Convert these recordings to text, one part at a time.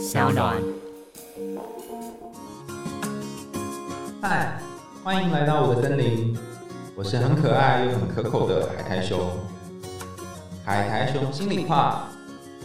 小暖。嗨，欢迎来到我的森林，我是很可爱又很可口的海苔熊。海苔熊心里话，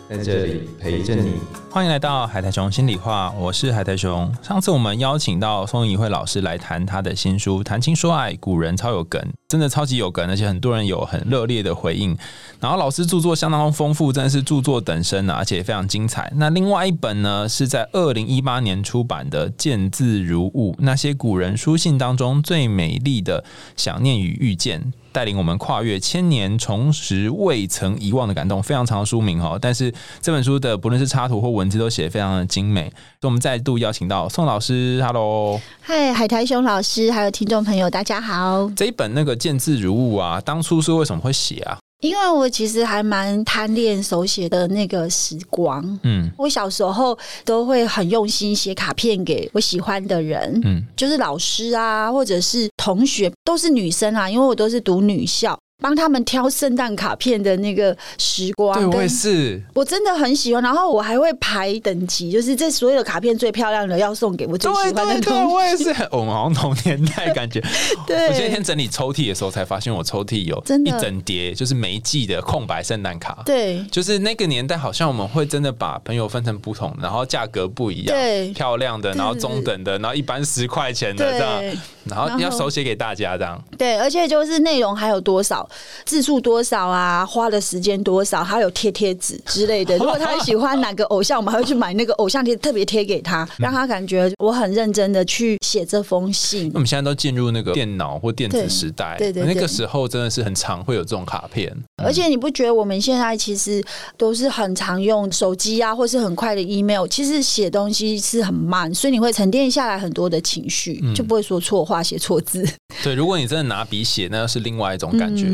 在这里陪着你。欢迎来到海苔熊心里话，我是海苔熊。上次我们邀请到宋怡慧老师来谈他的新书《谈情说爱》，古人超有梗，真的超级有梗，而且很多人有很热烈的回应。然后老师著作相当丰富，真的是著作等身啊，而且非常精彩。那另外一本呢，是在二零一八年出版的《见字如晤》，那些古人书信当中最美丽的想念与遇见。带领我们跨越千年，重拾未曾遗忘的感动。非常长的书名哈，但是这本书的不论是插图或文字都写得非常的精美。所以我们再度邀请到宋老师，Hello，嗨，海苔熊老师，还有听众朋友，大家好。这一本那个见字如晤啊，当初是为什么会写啊？因为我其实还蛮贪恋手写的那个时光，嗯，我小时候都会很用心写卡片给我喜欢的人，嗯，就是老师啊，或者是同学，都是女生啊，因为我都是读女校。帮他们挑圣诞卡片的那个时光，对我也是，我真的很喜欢。然后我还会排等级，就是这所有的卡片最漂亮的要送给我最喜欢的。对对对，我也是，我 们好像同年代 感觉。对，我今天整理抽屉的时候才发现，我抽屉有一整叠，就是没寄的空白圣诞卡。对，就是那个年代，好像我们会真的把朋友分成不同，然后价格不一样，对，漂亮的，然后中等的，然后一般十块钱的这样，然后要手写给大家这样。对，而且就是内容还有多少字数。多少啊？花的时间多少？还有贴贴纸之类的。如果他喜欢哪个偶像，我们还会去买那个偶像贴，特别贴给他，让他感觉我很认真的去写这封信。我们现在都进入那个电脑或电子时代，对对，那个时候真的是很常会有这种卡片。而且你不觉得我们现在其实都是很常用手机啊，或是很快的 email，其实写东西是很慢，所以你会沉淀下来很多的情绪，就不会说错话、写错字。对，如果你真的拿笔写，那是另外一种感觉，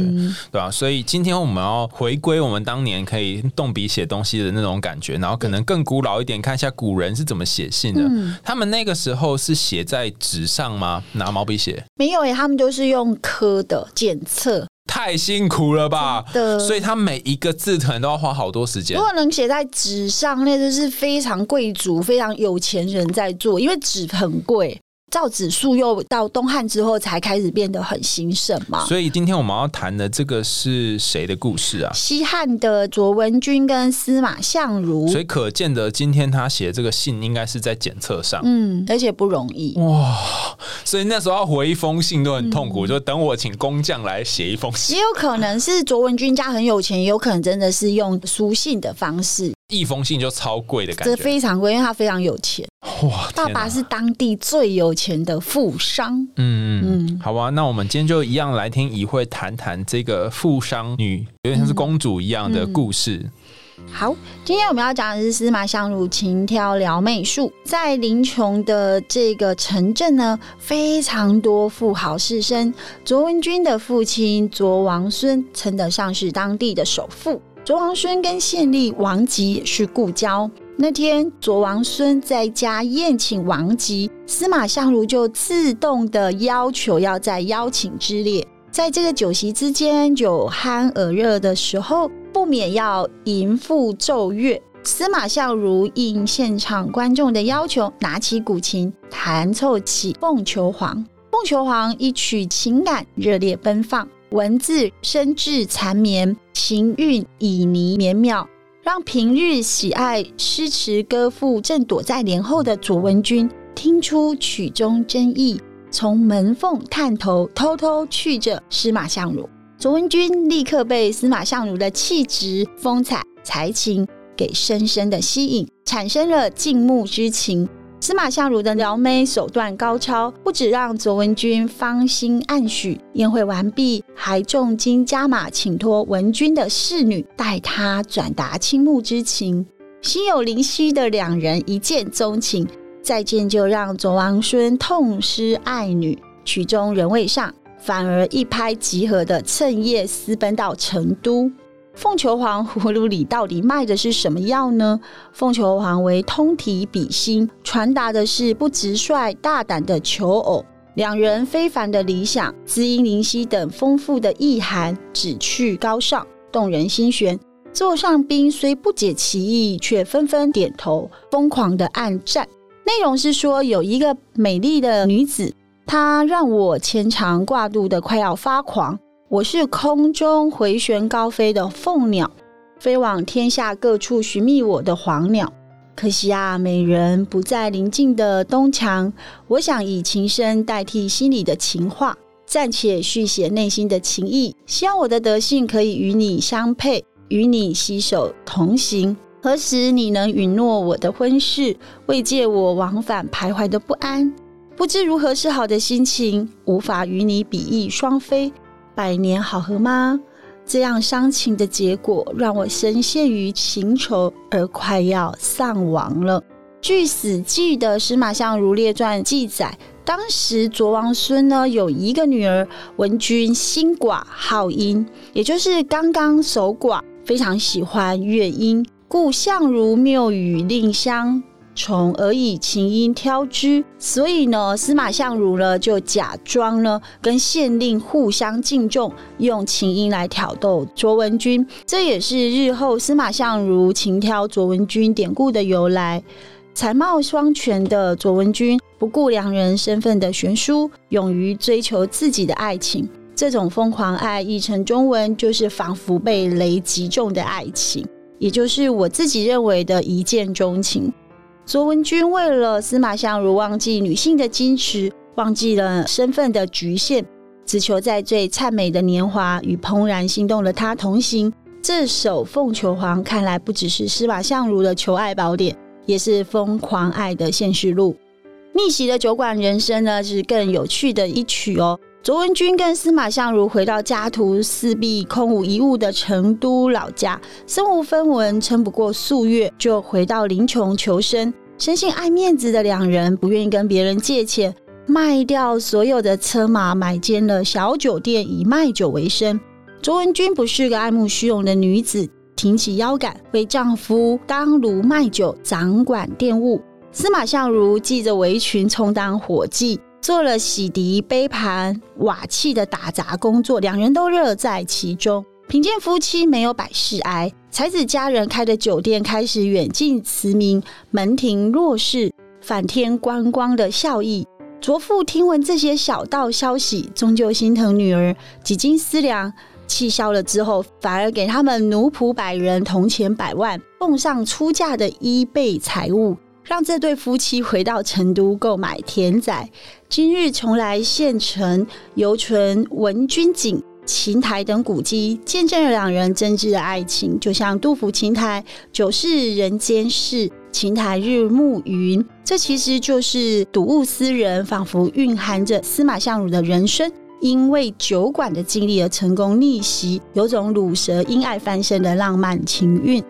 对啊？所以今天我们要回归我们当年可以动笔写东西的那种感觉，然后可能更古老一点，看一下古人是怎么写信的。他们那个时候是写在纸上吗？拿毛笔写？没有诶，他们就是用刻的检测。太辛苦了吧？所以他每一个字可能都要花好多时间。如果能写在纸上，那就是非常贵族、非常有钱人在做，因为纸很贵。造纸术又到东汉之后才开始变得很兴盛嘛，所以今天我们要谈的这个是谁的故事啊？西汉的卓文君跟司马相如，所以可见得今天他写这个信应该是在检测上，嗯，而且不容易哇。所以那时候要回一封信都很痛苦，就等我请工匠来写一封信。也有可能是卓文君家很有钱，也有可能真的是用书信的方式。一封信就超贵的感觉，这非常贵，因为他非常有钱。哇，爸爸是当地最有钱的富商。嗯嗯，好吧，那我们今天就一样来听怡慧谈谈这个富商女，有点像是公主一样的故事。好，今天我们要讲的是司马相如情挑撩妹术。在林琼的这个城镇呢，非常多富豪士绅。卓文君的父亲卓王孙称得上是当地的首富。卓王孙跟县吏王吉是故交。那天，卓王孙在家宴请王吉，司马相如就自动的要求要在邀请之列。在这个酒席之间，酒酣耳热的时候，不免要吟赋奏乐。司马相如应现场观众的要求，拿起古琴弹奏起《凤求凰》。《凤求凰》一曲情感热烈奔放。文字深挚缠绵，情韵旖旎绵妙，让平日喜爱诗词歌赋、正躲在帘后的卓文君听出曲中真意，从门缝探头，偷偷去着司马相如。卓文君立刻被司马相如的气质、风采、才情给深深的吸引，产生了敬慕之情。司马相如的撩妹手段高超，不止让卓文君芳心暗许。宴会完毕，还重金加码，请托文君的侍女代他转达倾慕之情。心有灵犀的两人一见钟情，再见就让卓王孙痛失爱女。曲终人未上，反而一拍即合的趁夜私奔到成都。凤求凰葫芦里到底卖的是什么药呢？凤求凰为通体比心，传达的是不直率、大胆的求偶。两人非凡的理想、知音灵犀等丰富的意涵，旨趣高尚，动人心弦。座上宾虽不解其意，却纷纷点头，疯狂的暗赞。内容是说，有一个美丽的女子，她让我牵肠挂肚的快要发狂。我是空中回旋高飞的凤鸟，飞往天下各处寻觅我的黄鸟。可惜啊，美人不在临近的东墙。我想以琴声代替心里的情话，暂且续写内心的情意。希望我的德性可以与你相配，与你携手同行。何时你能允诺我的婚事，慰藉我往返徘徊的不安？不知如何是好的心情，无法与你比翼双飞。百年好合吗？这样伤情的结果，让我深陷于情愁而快要丧亡了。据《史记》的《司马相如列传》记载，当时卓王孙呢有一个女儿，文君心寡好音，也就是刚刚守寡，非常喜欢乐音，故相如谬语令香。从而以琴音挑之，所以呢，司马相如呢就假装呢跟县令互相敬重，用琴音来挑逗卓文君。这也是日后司马相如琴挑卓文君典故的由来。才貌双全的卓文君不顾两人身份的悬殊，勇于追求自己的爱情。这种疯狂爱译成中文就是仿佛被雷击中的爱情，也就是我自己认为的一见钟情。卓文君为了司马相如，忘记女性的矜持，忘记了身份的局限，只求在最灿美的年华与怦然心动的他同行。这首《凤求凰》看来不只是司马相如的求爱宝典，也是疯狂爱的现实录。逆袭的酒馆人生呢，是更有趣的一曲哦。卓文君跟司马相如回到家徒四壁、空无一物的成都老家，身无分文，撑不过数月，就回到临邛求生。生性爱面子的两人，不愿意跟别人借钱，卖掉所有的车马，买间了小酒店，以卖酒为生。卓文君不是个爱慕虚荣的女子，挺起腰杆，为丈夫当炉卖酒，掌管店务。司马相如系着围裙，充当伙计。做了洗涤杯盘瓦器的打杂工作，两人都乐在其中。贫贱夫妻没有百事哀，才子佳人开的酒店开始远近驰名，门庭若市，反天观光的效益。卓父听闻这些小道消息，终究心疼女儿，几经思量，气消了之后，反而给他们奴仆百人，铜钱百万，奉上出嫁的一倍财物。让这对夫妻回到成都购买田宅。今日重来县城游存文君井、琴台等古迹，见证了两人真挚的爱情。就像杜甫琴台“酒是人间事，琴台日暮云”，这其实就是睹物思人，仿佛蕴含着司马相如的人生，因为酒馆的经历而成功逆袭，有种乳蛇因爱翻身的浪漫情韵。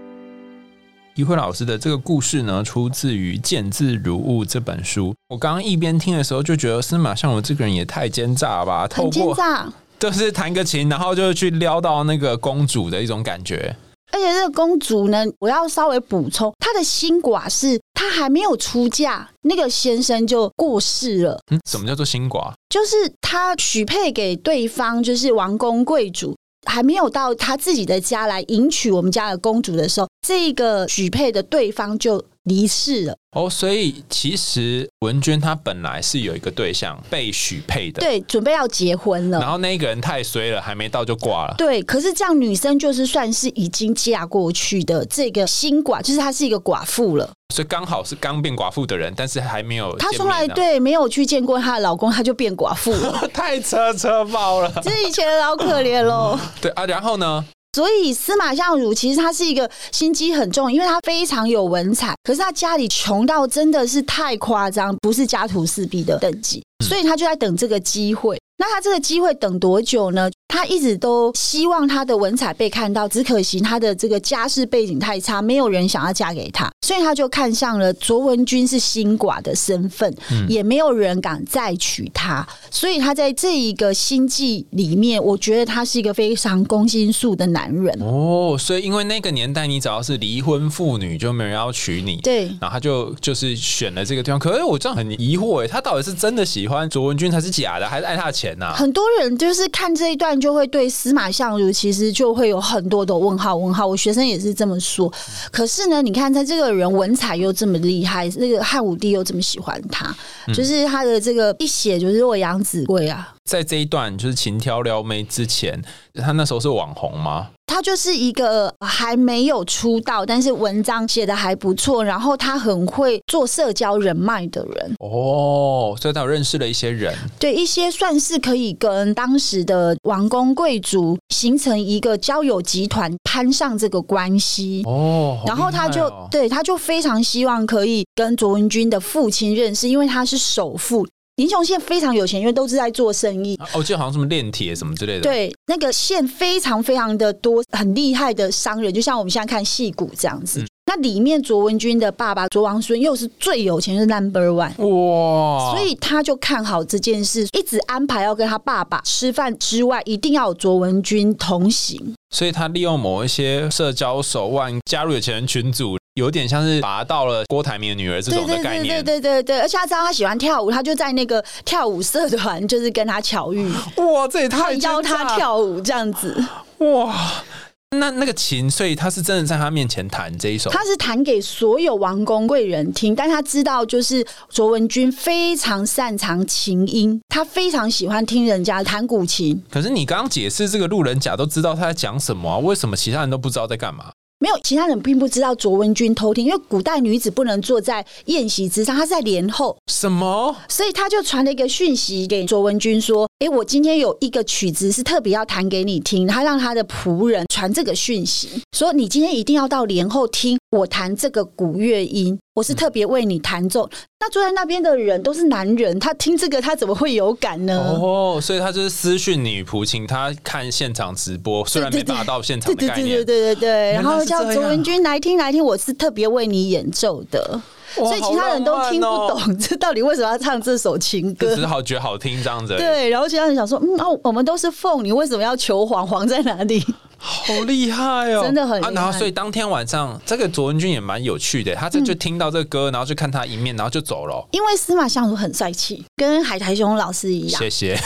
一慧老师的这个故事呢，出自于《见字如晤》这本书。我刚刚一边听的时候，就觉得司马相如这个人也太奸诈了吧！很奸诈，就是弹个琴，然后就去撩到那个公主的一种感觉。而且这个公主呢，我要稍微补充，她的新寡是她还没有出嫁，那个先生就过世了。嗯，什么叫做新寡？就是她许配给对方，就是王公贵族。还没有到他自己的家来迎娶我们家的公主的时候，这个许配的对方就离世了。哦，所以其实文娟她本来是有一个对象被许配的，对，准备要结婚了。然后那个人太衰了，还没到就挂了。对，可是这样女生就是算是已经嫁过去的这个新寡，就是她是一个寡妇了。所以刚好是刚变寡妇的人，但是还没有。她从来对没有去见过她的老公，她就变寡妇了，太车车爆了。这以前的好可怜喽。对啊，然后呢？所以司马相如其实他是一个心机很重，因为他非常有文采，可是他家里穷到真的是太夸张，不是家徒四壁的等级，所以他就在等这个机会。那他这个机会等多久呢？他一直都希望他的文采被看到，只可惜他的这个家世背景太差，没有人想要嫁给他，所以他就看上了卓文君是新寡的身份，也没有人敢再娶她，所以他在这一个心计里面，我觉得他是一个非常攻心术的男人哦。所以因为那个年代，你只要是离婚妇女，就没人要娶你，对，然后他就就是选了这个地方。可是我这样很疑惑，哎，他到底是真的喜欢？卓文君还是假的，还是爱他的钱呐、很多人就是看这一段就会对司马相如其实就会有很多的问号问号。我学生也是这么说。可是呢，你看在这个人文采又这么厉害，那个汉武帝又这么喜欢他，就是他的这个一写就是洛阳子贵啊。在这一段就是情挑撩妹之前，他那时候是网红吗？他就是一个还没有出道，但是文章写的还不错，然后他很会做社交人脉的人。哦，所以他有认识了一些人。对一些算是可以跟当时的王公贵族形成一个交友集团，攀上这个关系。哦，好然后他就、对他就非常希望可以跟卓文君的父亲认识，因为他是首富。林雄县非常有钱，因为都是在做生意。啊我记得好像什么炼铁什么之类的。，对，那个县非常非常的多，很厉害的商人，就像我们现在看戏骨这样子。嗯那里面卓文君的爸爸卓王孙又是最有钱，就是 number one。哇，所以他就看好这件事，一直安排要跟他爸爸吃饭之外，一定要有卓文君同行。所以他利用某一些社交手腕加入有钱人群组，有点像是拔到了郭台铭的女儿这种的对对对概念。对对对，而且他知道他喜欢跳舞，他就在那个跳舞社团，就是跟他巧遇，哇，这也太教他跳舞这样子。哇！那那个琴，所以他是真的在他面前弹这一首。他是弹给所有王公贵人听，但他知道就是卓文君非常擅长琴音，他非常喜欢听人家弹古琴。可是你刚刚解释这个路人甲都知道他在讲什么啊？为什么其他人都不知道在干嘛？没有，其他人并不知道卓文君偷听，因为古代女子不能坐在宴席之上，她是在帘后，什么？所以他就传了一个讯息给卓文君说：“哎，我今天有一个曲子是特别要弹给你听。”他让他的仆人传这个讯息，说：“你今天一定要到帘后听我弹这个古乐音，我是特别为你弹奏。那坐在那边的人都是男人，他听这个他怎么会有感呢？哦，所以他就是私讯女仆，请他看现场直播，虽然没达到现场对对对对的概念。对对对，然原来后是这样叫卓文君来听来听，我是特别为你演奏的，所以其他人都听不懂，这到底为什么要唱这首情歌就只？是好觉得好听这样子对，然后其他人想说，嗯，哦，我们都是凤，你为什么要求凰？凰在哪里？好厉害哦，真的很厉害啊。然后所以当天晚上，这个卓文君也蛮有趣的，他嗯这就听到这个歌，然后就看他一面，然后就走了哦。因为司马相如很帅气，跟海苔熊老师一样谢，谢，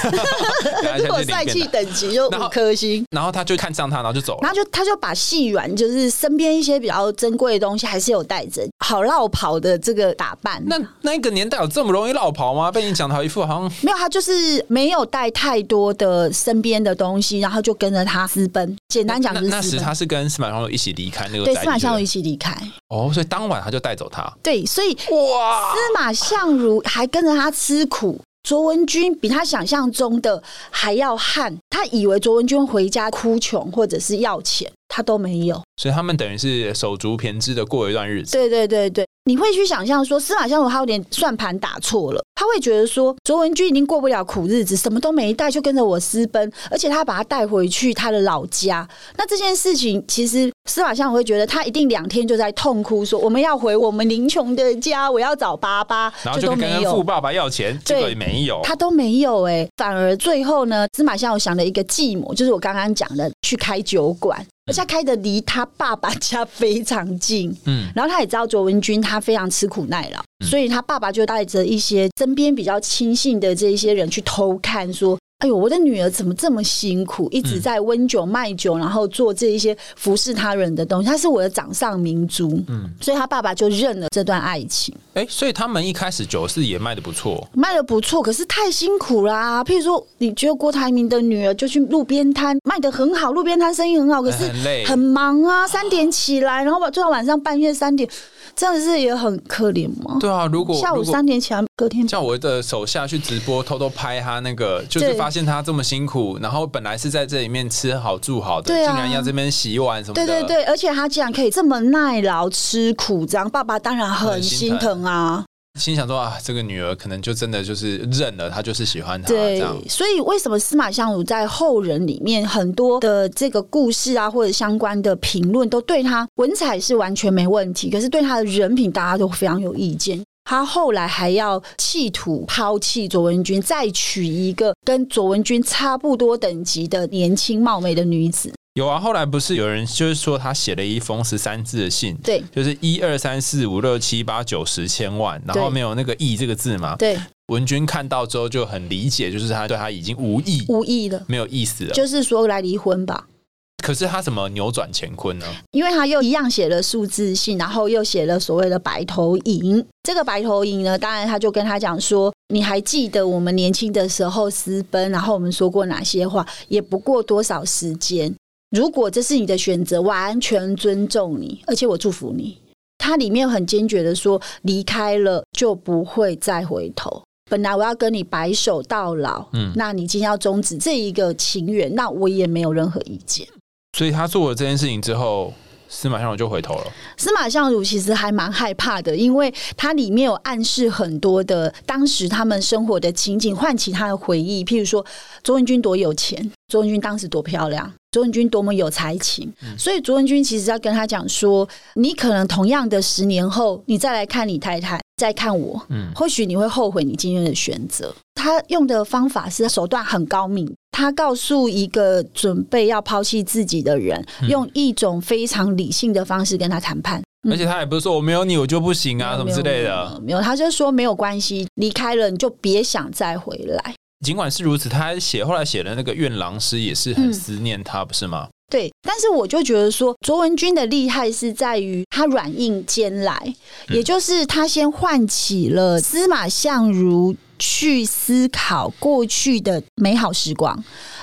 如果帅气等级就五颗星。然后他就看上他，然后就走了。然后就他就把戏软，就是身边一些比较珍贵的东西，还是有带着，好绕跑的这个打扮。那那个年代有这么容易落跑吗？被你讲到一副好像没有，他就是没有带太多的身边的东西，然后就跟着他私奔。简单讲那那时。他是跟司马相如一起离开那个对，司马相如一起离开。哦，所以当晚他就带走他。对，所以哇，司马相如还跟着他吃苦。卓文君比他想象中的还要悍，他以为卓文君回家哭穷或者是要钱，他都没有。所以他们等于是手足骈之的过一段日子。对对对对，你会去想象说司马相如他有点算盘打错了，他会觉得说卓文君已经过不了苦日子，什么都没带就跟着我私奔，而且他把他带回去他的老家。那这件事情其实司马相如会觉得他一定两天就在痛哭说我们要回我们林琼的家，我要找爸爸，然后就都没有跟富。爸爸要钱，结果也没有。他都没有哎、反而最后呢，司马相如想了一个计谋，就是我刚刚讲的，去开酒馆，而且开的离他爸爸家非常近。嗯，然后他也知道卓文君他非常吃苦耐劳，所以他爸爸就带着一些身边比较亲信的这一些人去偷看，说：“哎呦，我的女儿怎么这么辛苦，一直在温酒卖酒，然后做这一些服侍他人的东西，她是我的掌上明珠。”嗯，所以他爸爸就认了这段爱情。哎，所以他们一开始酒是也卖的不错。卖的不错，可是太辛苦啦、譬如说，你觉得郭台铭的女儿就去路边摊卖的很好，路边摊生意很好，可是很累很忙啊，三点起来，然后把做到晚上半夜三点，这样是也很可怜吗？对啊，如果下午三点起来，隔天叫我的手下去直播，偷偷拍他那个，就是对发现他这么辛苦，然后本来是在这里面吃好住好的，对啊竟然要这边洗碗什么的。对对对，而且他竟然可以这么耐劳吃苦，这样爸爸当然很很心心疼疼啊。心想说啊，这个女儿可能就真的就是认了，她就是喜欢他这对样。，所以为什么司马相如在后人里面很多的这个故事啊，或者相关的评论，都对他文采是完全没问题，可是对他的人品，大家都非常有意见。他后来还要企图抛弃卓文君，再娶一个跟卓文君差不多等级的年轻貌美的女子。有啊，后来不是有人就是说他写了一封十三字的信，对就是一二三四五六七八九十千万，然后对没有那个亿这个字嘛，对文君看到之后就很理解，就是他对他已经无意无意了，没有意思了。就是说来离婚吧。可是他怎么扭转乾坤呢？因为他又一样写了数字信，然后又写了所谓的白头吟。这个白头吟呢，当然他就跟他讲说：“你还记得我们年轻的时候私奔，然后我们说过哪些话？也不过多少时间。如果这是你的选择，完全尊重你，而且我祝福你。”他里面很坚决的说：“离开了就不会再回头。本来我要跟你白首到老，嗯，那你今天要终止这一个情缘，那我也没有任何意见。”所以他做了这件事情之后，司马相如就回头了。司马相如其实还蛮害怕的，因为他里面有暗示很多的当时他们生活的情景，唤起他的回忆。譬如说，周文君多有钱，周文君当时多漂亮，卓文君多么有才情。所以，卓文君其实要跟他讲说，你可能同样的十年后，你再来看你太太，再看我，嗯，或许你会后悔你今天的选择。他用的方法是手段很高明。他告诉一个准备要抛弃自己的人，用一种非常理性的方式跟他谈判，而且他也不是说我没有你我就不行啊什么之类的，没有，他就说没有关系，离开了你就别想再回来。尽管是如此，他写后来写的那个怨郎诗也是很思念他，不是吗？对，但是我就觉得说卓文君的厉害是在于他软硬兼来，也就是他先唤起了司马相如。去思考过去的美好时光，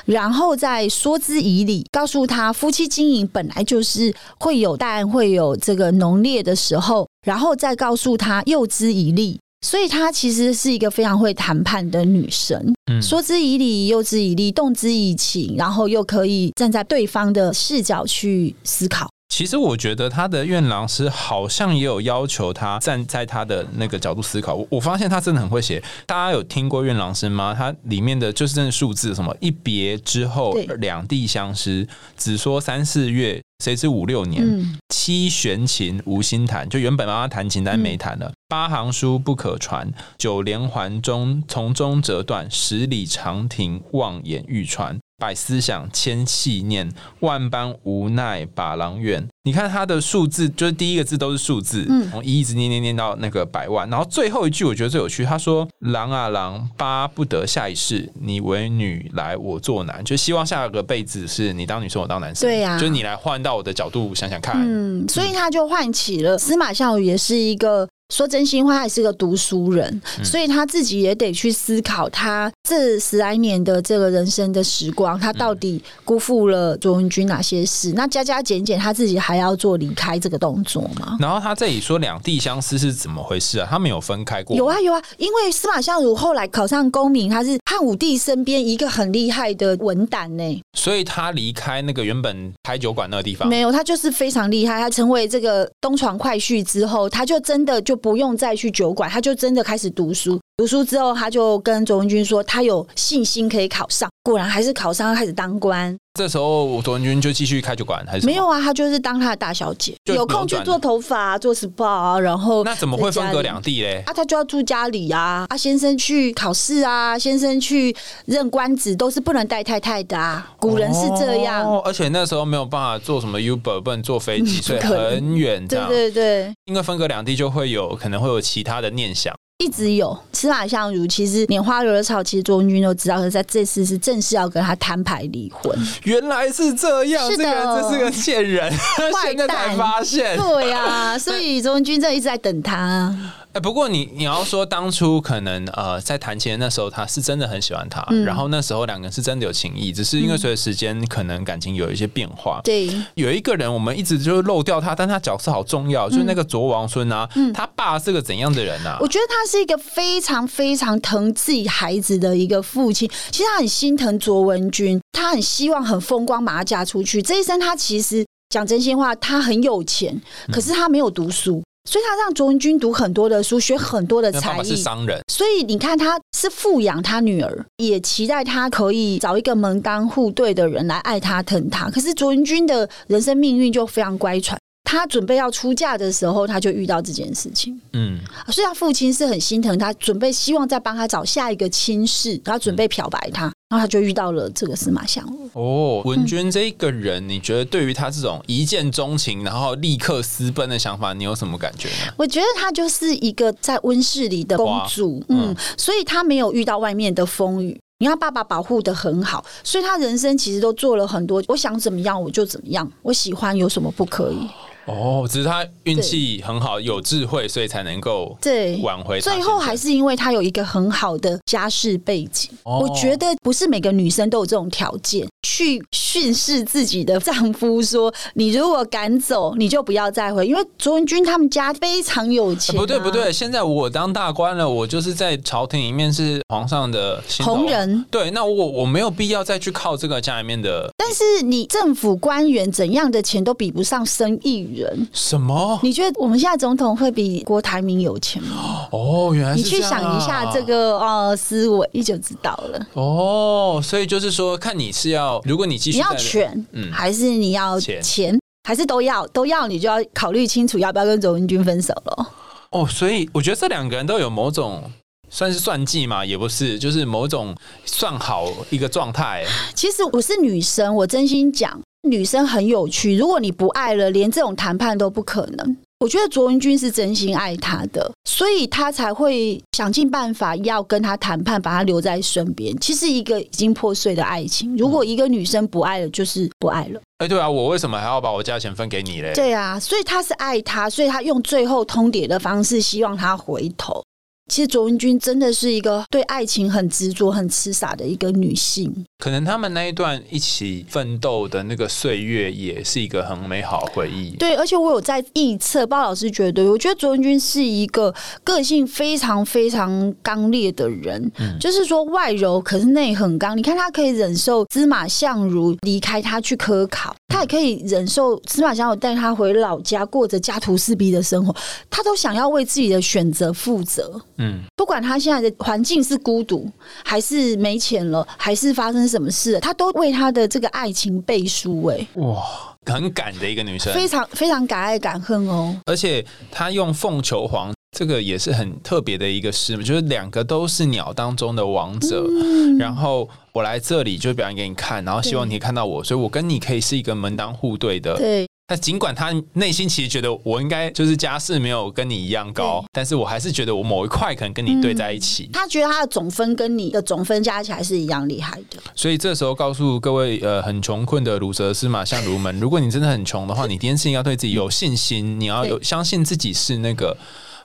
然后再说之以理，告诉他夫妻经营本来就是会有淡会有这个浓烈的时候，然后再告诉他诱之以利，所以她其实是一个非常会谈判的女神。说之以理，诱之以利，动之以情，然后又可以站在对方的视角去思考。其实我觉得他的院郎师好像也有要求他站在他的那个角度思考。我我发现他真的很会写。大家有听过院郎师吗？他里面的就是真的数字，什么一别之后两地相思，只说三四月，谁知五六年？七弦琴无心弹，就原本妈妈弹琴，但没弹了。八行书不可传，九连环中从中折断，十里长亭望眼欲穿。百思想，千细念，万般无奈把郎怨。你看他的数字，就是第一个字都是数字，从一一直念念念到那个百万，然后最后一句我觉得最有趣，他说：“郎啊郎，巴不得下一世你为女来，我做男，就希望下个辈子是你当女生，我当男生。”对呀，就是你来换到我的角度想想看。嗯，所以他就唤起了司马相如，也是一个。说真心话，还是个读书人，所以他自己也得去思考，他这十来年的这个人生的时光，他到底辜负了卓文君哪些事？那加加减减，他自己还要做离开这个动作吗？然后他这里说两地相思是怎么回事啊？他们有分开过？有啊有啊，因为司马相如后来考上功名，他是汉武帝身边一个很厉害的文胆呢，所以他离开那个原本开酒馆那个地方，没有，他就是非常厉害。他成为这个东床快婿之后，他就真的就。不用再去酒馆，他就真的开始读书。读书之后，他就跟卓文君说，他有信心可以考上。果然还是考上，开始当官。这时候，卓文君就继续开酒馆，还是没有啊？他就是当他的大小姐，有空去做头发、做 SPA，然后那怎么会分隔两地嘞？啊，他就要住家里啊！啊，先生去考试啊，先生去任官职，都是不能带太太的啊。古人是这样，而且那时候没有办法坐什么 Uber，不能坐飞机，所以很远。对对对，因为分隔两地，就会有可能会有其他的念想。一直有司马相如，其实拈花惹草，其实卓文君都知道，可是在这次是正式要跟他摊牌离婚。原来是这样，是的，这是个贱人，现在才发现。对呀，所以卓文君这一直在等他。哎，不过你你要说当初可能呃在谈钱那时候他是真的很喜欢他，然后那时候两个人是真的有情谊，只是因为随着时间可能感情有一些变化。对，有一个人我们一直就漏掉他，但他角色好重要，就是那个卓王孙啊，他爸是个怎样的人啊？我觉得他是一个非常非常疼自己孩子的一个父亲，其实他很心疼卓文君，他很希望很风光把他嫁出去。这一生他其实讲真心话，他很有钱，可是他没有读书。所以他让卓文君读很多的书，学很多的才艺。是商人，所以你看，他是富养他女儿，也期待他可以找一个门当户对的人来爱他疼他。可是卓文君的人生命运就非常乖舛，他准备要出嫁的时候，他就遇到这件事情。嗯，所以他父亲是很心疼他，准备希望再帮他找下一个亲事，然后准备漂白他。然后他就遇到了这个司马相如。哦，文娟这个人，你觉得对于他这种一见钟情，然后立刻私奔的想法，你有什么感觉呢？我觉得他就是一个在温室里的公主，嗯，所以他没有遇到外面的风雨。你看爸爸保护的很好，所以他人生其实都做了很多。我想怎么样我就怎么样，我喜欢有什么不可以？哦，只是他运气很好，有智慧，所以才能够对挽回。最后还是因为他有一个很好的家世背景。我觉得不是每个女生都有这种条件去训斥自己的丈夫说：“你如果敢走，你就不要再回。”因为卓文君他们家非常有钱。不对不对，现在我当大官了，我就是在朝廷里面是皇上的红人。对，那我我没有必要再去靠这个家里面的。但是你政府官员怎样的钱都比不上生意。人什么？你觉得我们现在总统会比郭台铭有钱吗？哦，原来你去想一下这个呃思维，你就知道了。哦，所以就是说，看你是要，如果你继续你要权，嗯，还是你要钱，还是都要都要，你就要考虑清楚要不要跟周文君分手了。哦，所以我觉得这两个人都有某种算是算计嘛，也不是，就是某种算好一个状态。其实我是女生，我真心讲。女生很有趣，如果你不爱了，连这种谈判都不可能。我觉得卓文君是真心爱他的，所以他才会想尽办法要跟他谈判，把他留在身边。其实一个已经破碎的爱情，如果一个女生不爱了，就是不爱了。哎，对啊，我为什么还要把我价钱分给你嘞？对啊，所以他是爱他，所以他用最后通牒的方式，希望他回头。其实卓文君真的是一个对爱情很执着、很痴傻的一个女性。可能他们那一段一起奋斗的那个岁月，也是一个很美好的回忆。对，而且我有在臆测，包老师觉得，我觉得卓文君是一个个性非常非常刚烈的人，就是说外柔，可是内很刚。你看他可以忍受司马相如离开他去科考，他也可以忍受司马相如带他回老家过着家徒四壁的生活，他都想要为自己的选择负责。嗯，不管他现在的环境是孤独，还是没钱了，还是发生什么事，他都为他的这个爱情背书。哎，哇，很敢的一个女生，非常非常敢爱敢恨哦。而且他用凤求凰，这个也是很特别的一个诗，就是两个都是鸟当中的王者。然后我来这里就表演给你看，然后希望你看到我，所以我跟你可以是一个门当户对的。对。那尽管他内心其实觉得我应该就是家世没有跟你一样高，但是我还是觉得我某一块可能跟你对在一起。他觉得他的总分跟你的总分加起来是一样厉害的。所以这时候告诉各位呃很穷困的鲁蛇司马相如们，如果你真的很穷的话，你第一件事情要对自己有信心，你要有相信自己是那个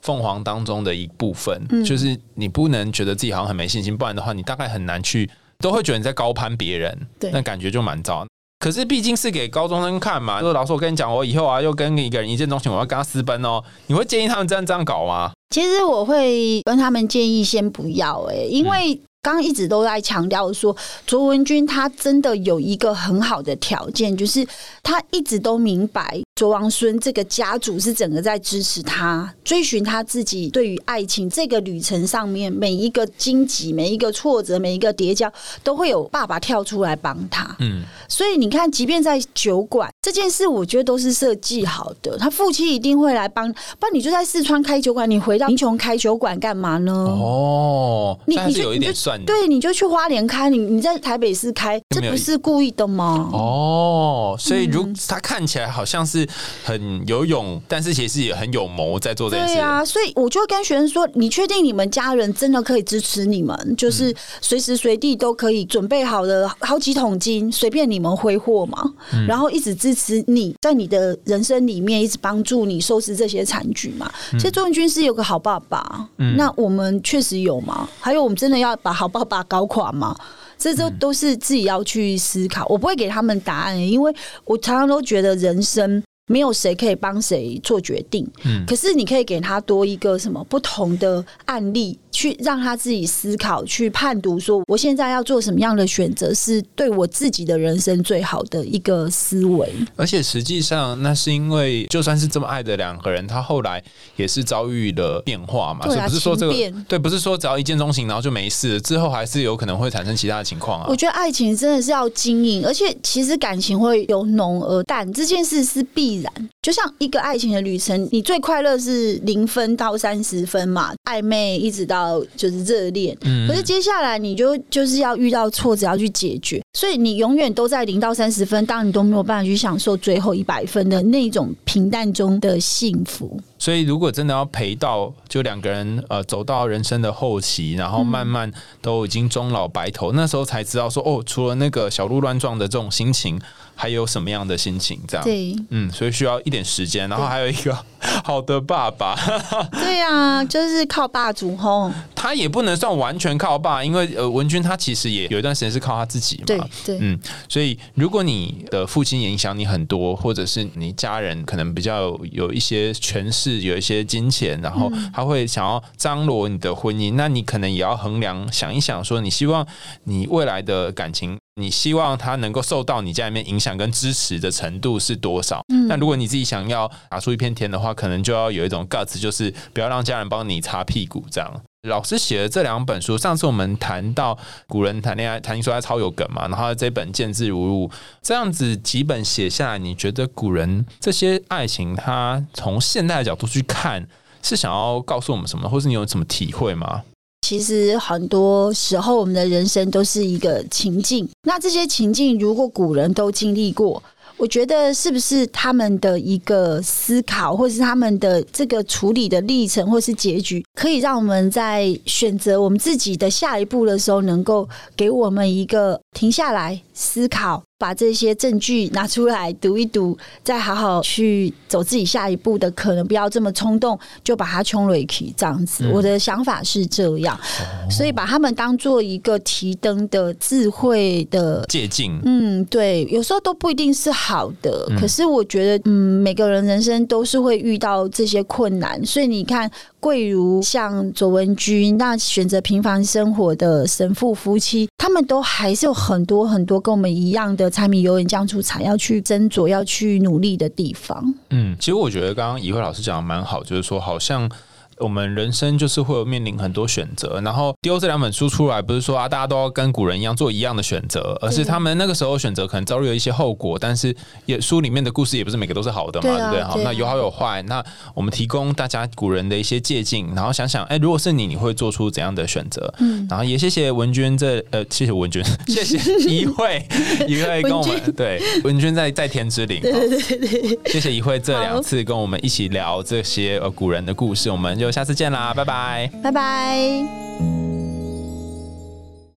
凤凰当中的一部分，就是你不能觉得自己好像很没信心，不然的话你大概很难去都会觉得你在高攀别人，那感觉就蛮糟。可是毕竟是给高中生看嘛，就是老师，我跟你讲，我以后啊又跟一个人一见钟情，我要跟他私奔哦，你会建议他们这样这样搞吗？其实我会跟他们建议先不要，哎，因为。刚刚一直都在强调说，卓文君他真的有一个很好的条件，就是他一直都明白卓王孙这个家族是整个在支持他追寻他自己对于爱情这个旅程上面每一个荆棘、每一个挫折、每一个叠加，都会有爸爸跳出来帮他。嗯，所以你看，即便在酒馆这件事，我觉得都是设计好的，他父亲一定会来帮。不然你就在四川开酒馆，你回到贫穷开酒馆干嘛呢？哦，你你就有一点算。对，你就去花莲开，你你在台北市开，这不是故意的吗？哦，所以如他看起来好像是很有勇，但是其实也很有谋在做这件事。对啊，所以我就跟学生说，你确定你们家人真的可以支持你们？就是随时随地都可以准备好的好几桶金，随便你们挥霍嘛？然后一直支持你在你的人生里面，一直帮助你收拾这些残局嘛？其实周文君是有个好爸爸，那我们确实有吗？还有我们真的要把好。爸爸搞垮嘛？这都都是自己要去思考。我不会给他们答案，因为我常常都觉得人生。没有谁可以帮谁做决定，嗯，可是你可以给他多一个什么不同的案例，去让他自己思考，去判读，说我现在要做什么样的选择是对我自己的人生最好的一个思维。而且实际上，那是因为就算是这么爱的两个人，他后来也是遭遇了变化嘛，所以不是说这个对，不是说只要一见钟情然后就没事，之后还是有可能会产生其他的情况啊。我觉得爱情真的是要经营，而且其实感情会由浓而淡，这件事是必。然，就像一个爱情的旅程，你最快乐是零分到三十分嘛，暧昧一直到就是热恋。嗯可是接下来你就就是要遇到挫折要去解决，所以你永远都在零到三十分，当你都没有办法去享受最后一百分的那种平淡中的幸福。所以，如果真的要陪到，就两个人呃走到人生的后期，然后慢慢都已经终老白头，那时候才知道说，哦，除了那个小鹿乱撞的这种心情，还有什么样的心情？这样，对嗯，所以需要一点时间，然后还有一个好的爸爸，对啊，就是靠霸主吼。他也不能算完全靠爸，因为呃，文君他其实也有一段时间是靠他自己对嘛。对，嗯，所以如果你的父亲影响你很多，或者是你家人可能比较有一些权势、有一些金钱，然后他会想要张罗你的婚姻，那你可能也要衡量想一想，说你希望你未来的感情。你希望他能够受到你家里面影响跟支持的程度是多少？那如果你自己想要打出一片天的话，可能就要有一种 guts，就是不要让家人帮你擦屁股这样。老师写的这两本书，上次我们谈到古人谈恋爱，谈说他超有梗嘛，然后这本见字如晤，这样子几本写下来，你觉得古人这些爱情，他从现代的角度去看，是想要告诉我们什么，或是你有什么体会吗？其实很多时候我们的人生都是一个情境，那这些情境如果古人都经历过。我觉得是不是他们的一个思考，或是他们的这个处理的历程，或是结局，可以让我们在选择我们自己的下一步的时候，能够给我们一个停下来思考，把这些证据拿出来读一读，再好好去走自己下一步的可能，不要这么冲动就把它冲了去这样子。嗯。我的想法是这样，所以把他们当做一个提灯的智慧的借鉴，嗯，对，有时候都不一定是好的，嗯。可是我觉得，嗯，每个人人生都是会遇到这些困难，所以你看，贵如像左文君，那选择平凡生活的神父夫妻，他们都还是有很多很多跟我们一样的柴米油盐酱醋茶要去斟酌、要去努力的地方。嗯，其实我觉得刚刚怡慧老师讲的蛮好，就是说好像。我们人生就是会有面临很多选择，然后丢这两本书出来，不是说啊大家都要跟古人一样做一样的选择，而是他们那个时候选择可能遭遇了一些后果，但是也书里面的故事也不是每个都是好的嘛，对？好，那有好有坏，那我们提供大家古人的一些借鉴，然后想想，哎，如果是你，你会做出怎样的选择？嗯，然后也谢谢文娟这呃，谢谢文娟，谢谢一慧，一慧跟我们文对文娟在在天之灵，对对对谢谢一慧这两次跟我们一起聊这些呃古人的故事，我们就下次见啦，拜拜。拜拜。